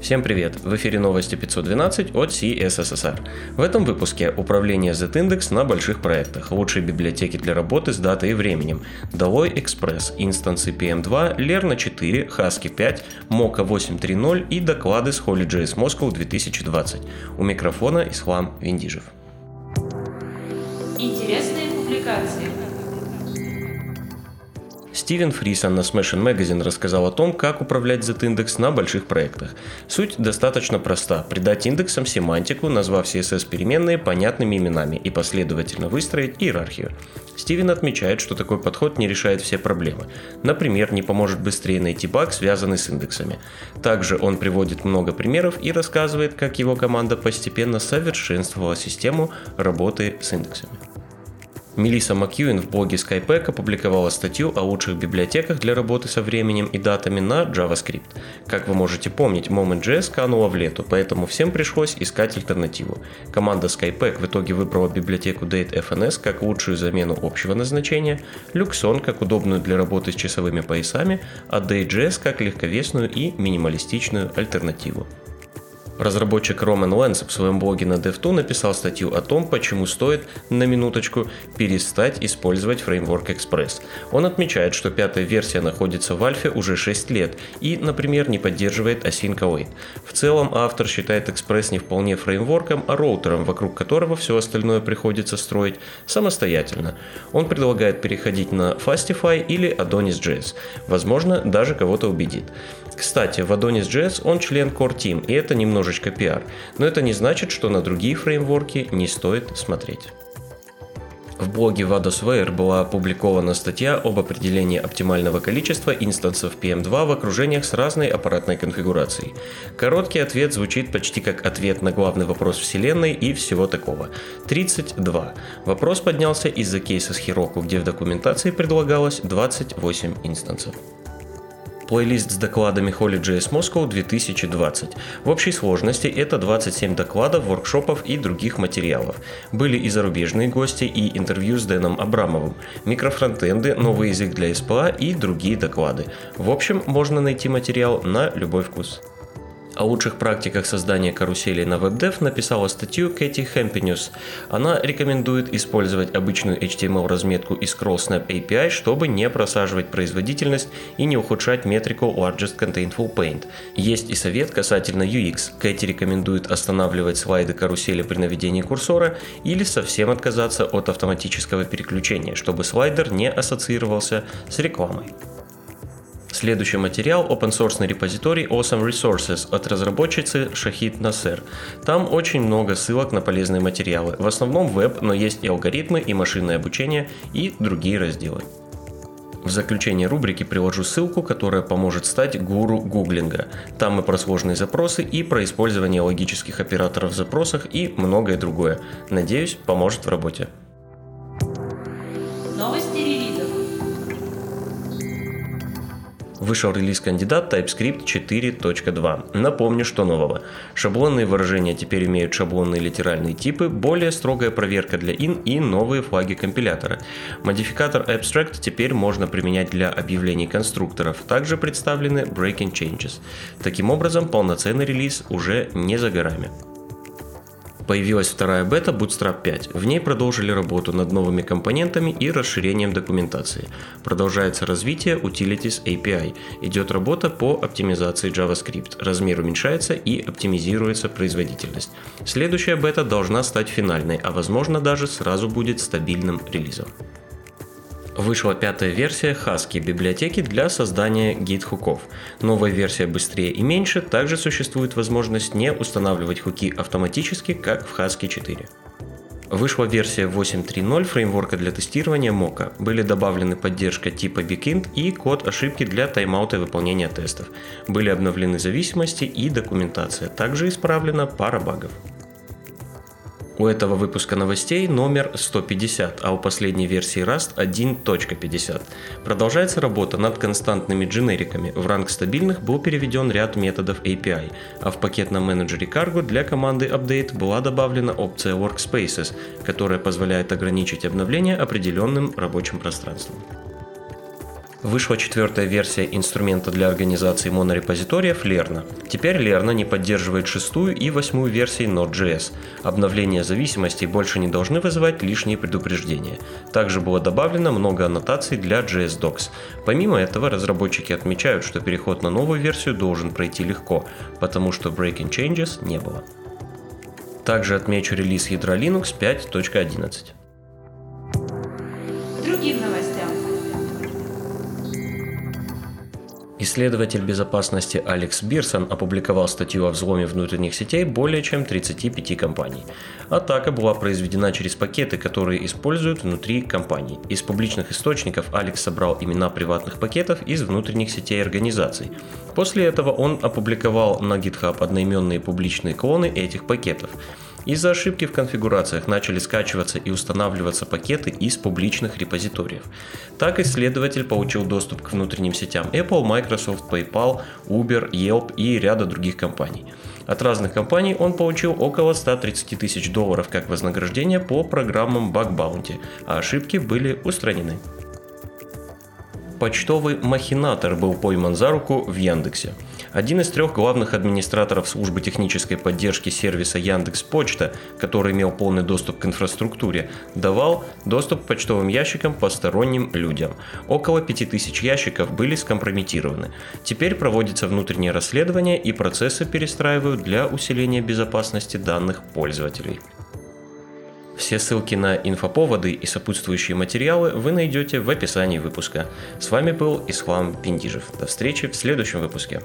Всем привет! В эфире новости 512 от CSSR. В этом выпуске управление Z-Index на больших проектах, лучшие библиотеки для работы с датой и временем, Dolly Express, инстансы PM2, Lerna 4, Husky 5, Mocha 8.3.0 и доклады с HolyJS Moscow 2020. У микрофона Ислам Виндижев. Интересные Стивен Фрисон на Smashing Magazine рассказал о том, как управлять Z-индекс на больших проектах. Суть достаточно проста – придать индексам семантику, назвав CSS-переменные понятными именами и последовательно выстроить иерархию. Стивен отмечает, что такой подход не решает все проблемы. Например, не поможет быстрее найти баг, связанный с индексами. Также он приводит много примеров и рассказывает, как его команда постепенно совершенствовала систему работы с индексами. Мелисса Макьюин в блоге Skypack опубликовала статью о лучших библиотеках для работы со временем и датами на JavaScript. Как вы можете помнить, Moment.js канула в лету, поэтому всем пришлось искать альтернативу. Команда Skypack в итоге выбрала библиотеку DateFNS как лучшую замену общего назначения, Luxon как удобную для работы с часовыми поясами, а Date.js как легковесную и минималистичную альтернативу. Разработчик Roman Lenz в своем блоге на DevTool написал статью о том, почему стоит, на минуточку, перестать использовать фреймворк Express. Он отмечает, что пятая версия находится в альфе уже 6 лет и, например, не поддерживает async await. В целом, автор считает Express не вполне фреймворком, а роутером, вокруг которого все остальное приходится строить самостоятельно. Он предлагает переходить на Fastify или Adonis.js. Возможно, даже кого-то убедит. Кстати, в Adonis.js он член Core Team, и это немножечко пиар, но это не значит, что на другие фреймворки не стоит смотреть. В блоге Vadosware была опубликована статья об определении оптимального количества инстансов PM2 в окружениях с разной аппаратной конфигурацией. Короткий ответ звучит почти как ответ на главный вопрос Вселенной и всего такого. 32. Вопрос поднялся из-за кейса с Heroku, где в документации предлагалось 28 инстансов плейлист с докладами HolyJS Moscow 2020. В общей сложности это 27 докладов, воркшопов и других материалов. Были и зарубежные гости, и интервью с Дэном Абрамовым, микрофронтенды, новый язык для SPA и другие доклады. В общем, можно найти материал на любой вкус. О лучших практиках создания каруселей на WebDev написала статью Кэти Хэмпинюс. Она рекомендует использовать обычную HTML-разметку из ScrollSnap API, чтобы не просаживать производительность и не ухудшать метрику Largest Contentful Paint. Есть и совет касательно UX. Кэти рекомендует останавливать слайды карусели при наведении курсора или совсем отказаться от автоматического переключения, чтобы слайдер не ассоциировался с рекламой. Следующий материал – open source репозиторий Awesome Resources от разработчицы Шахид Насер. Там очень много ссылок на полезные материалы. В основном веб, но есть и алгоритмы, и машинное обучение, и другие разделы. В заключение рубрики приложу ссылку, которая поможет стать гуру гуглинга. Там мы про сложные запросы и про использование логических операторов в запросах и многое другое. Надеюсь, поможет в работе. Вышел релиз кандидат TypeScript 4.2. Напомню, что нового. Шаблонные выражения теперь имеют шаблонные литеральные типы, более строгая проверка для in и новые флаги компилятора. Модификатор Abstract теперь можно применять для объявлений конструкторов. Также представлены Breaking Changes. Таким образом, полноценный релиз уже не за горами появилась вторая бета Bootstrap 5. В ней продолжили работу над новыми компонентами и расширением документации. Продолжается развитие Utilities API. Идет работа по оптимизации JavaScript. Размер уменьшается и оптимизируется производительность. Следующая бета должна стать финальной, а возможно даже сразу будет стабильным релизом. Вышла пятая версия Husky библиотеки для создания гид-хуков. Новая версия быстрее и меньше, также существует возможность не устанавливать хуки автоматически, как в Husky 4. Вышла версия 8.3.0 фреймворка для тестирования Mocha. Были добавлены поддержка типа Bigint и код ошибки для тайм-аута и выполнения тестов. Были обновлены зависимости и документация. Также исправлена пара багов. У этого выпуска новостей номер 150, а у последней версии Rust 1.50. Продолжается работа над константными дженериками. В ранг стабильных был переведен ряд методов API, а в пакетном менеджере Cargo для команды Update была добавлена опция Workspaces, которая позволяет ограничить обновление определенным рабочим пространством. Вышла четвертая версия инструмента для организации монорепозиториев Lerna. Теперь Lerna не поддерживает шестую и восьмую версии Node.js. Обновления зависимостей больше не должны вызывать лишние предупреждения. Также было добавлено много аннотаций для JS Docs. Помимо этого, разработчики отмечают, что переход на новую версию должен пройти легко, потому что breaking changes не было. Также отмечу релиз ядра Linux 5.11. Другим новостям. Исследователь безопасности Алекс Бирсон опубликовал статью о взломе внутренних сетей более чем 35 компаний. Атака была произведена через пакеты, которые используют внутри компаний. Из публичных источников Алекс собрал имена приватных пакетов из внутренних сетей организаций. После этого он опубликовал на GitHub одноименные публичные клоны этих пакетов. Из-за ошибки в конфигурациях начали скачиваться и устанавливаться пакеты из публичных репозиториев. Так исследователь получил доступ к внутренним сетям Apple, Microsoft, PayPal, Uber, Yelp и ряда других компаний. От разных компаний он получил около 130 тысяч долларов как вознаграждение по программам Bug Bounty, а ошибки были устранены. Почтовый махинатор был пойман за руку в Яндексе. Один из трех главных администраторов службы технической поддержки сервиса Яндекс Почта, который имел полный доступ к инфраструктуре, давал доступ к почтовым ящикам посторонним людям. Около 5000 ящиков были скомпрометированы. Теперь проводится внутреннее расследование и процессы перестраивают для усиления безопасности данных пользователей. Все ссылки на инфоповоды и сопутствующие материалы вы найдете в описании выпуска. С вами был Ислам Пиндижев. До встречи в следующем выпуске.